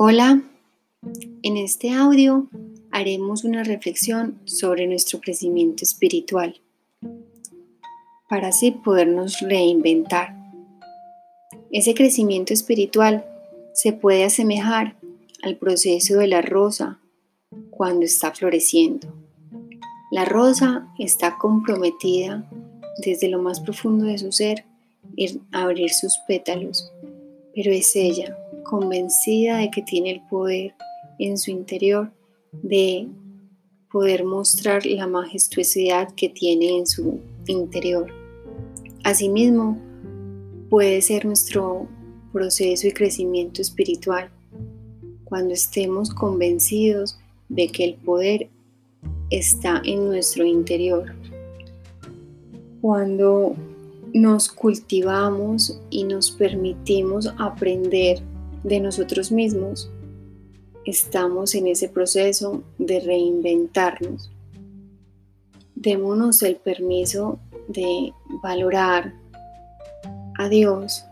Hola, en este audio haremos una reflexión sobre nuestro crecimiento espiritual para así podernos reinventar. Ese crecimiento espiritual se puede asemejar al proceso de la rosa cuando está floreciendo. La rosa está comprometida desde lo más profundo de su ser en abrir sus pétalos, pero es ella convencida de que tiene el poder en su interior de poder mostrar la majestuosidad que tiene en su interior. Asimismo, puede ser nuestro proceso y crecimiento espiritual cuando estemos convencidos de que el poder está en nuestro interior. Cuando nos cultivamos y nos permitimos aprender de nosotros mismos, estamos en ese proceso de reinventarnos. Démonos el permiso de valorar a Dios,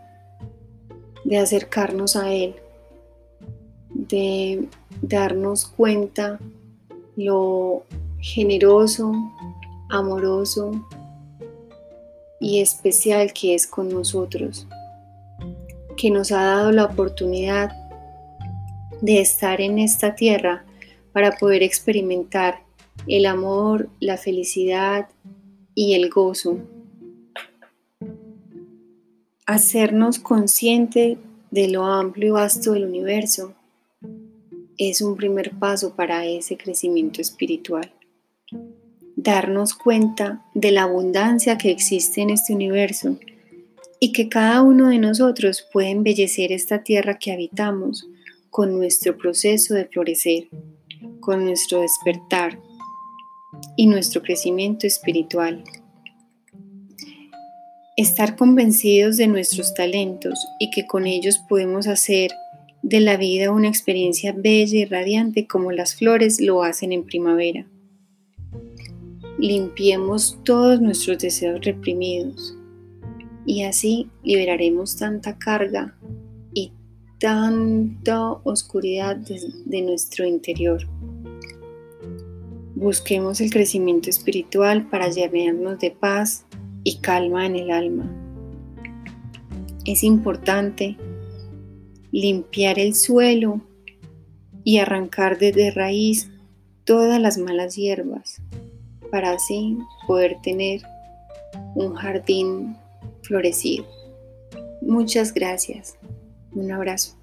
de acercarnos a Él, de darnos cuenta lo generoso, amoroso y especial que es con nosotros que nos ha dado la oportunidad de estar en esta tierra para poder experimentar el amor, la felicidad y el gozo. Hacernos consciente de lo amplio y vasto del universo es un primer paso para ese crecimiento espiritual. Darnos cuenta de la abundancia que existe en este universo y que cada uno de nosotros puede embellecer esta tierra que habitamos con nuestro proceso de florecer, con nuestro despertar y nuestro crecimiento espiritual. Estar convencidos de nuestros talentos y que con ellos podemos hacer de la vida una experiencia bella y radiante como las flores lo hacen en primavera. Limpiemos todos nuestros deseos reprimidos y así liberaremos tanta carga y tanta oscuridad de, nuestro interior. Busquemos el crecimiento espiritual para llenarnos de paz y calma en el alma. Es importante limpiar el suelo y arrancar desde raíz todas las malas hierbas para así poder tener un jardín florecido. Muchas gracias. Un abrazo.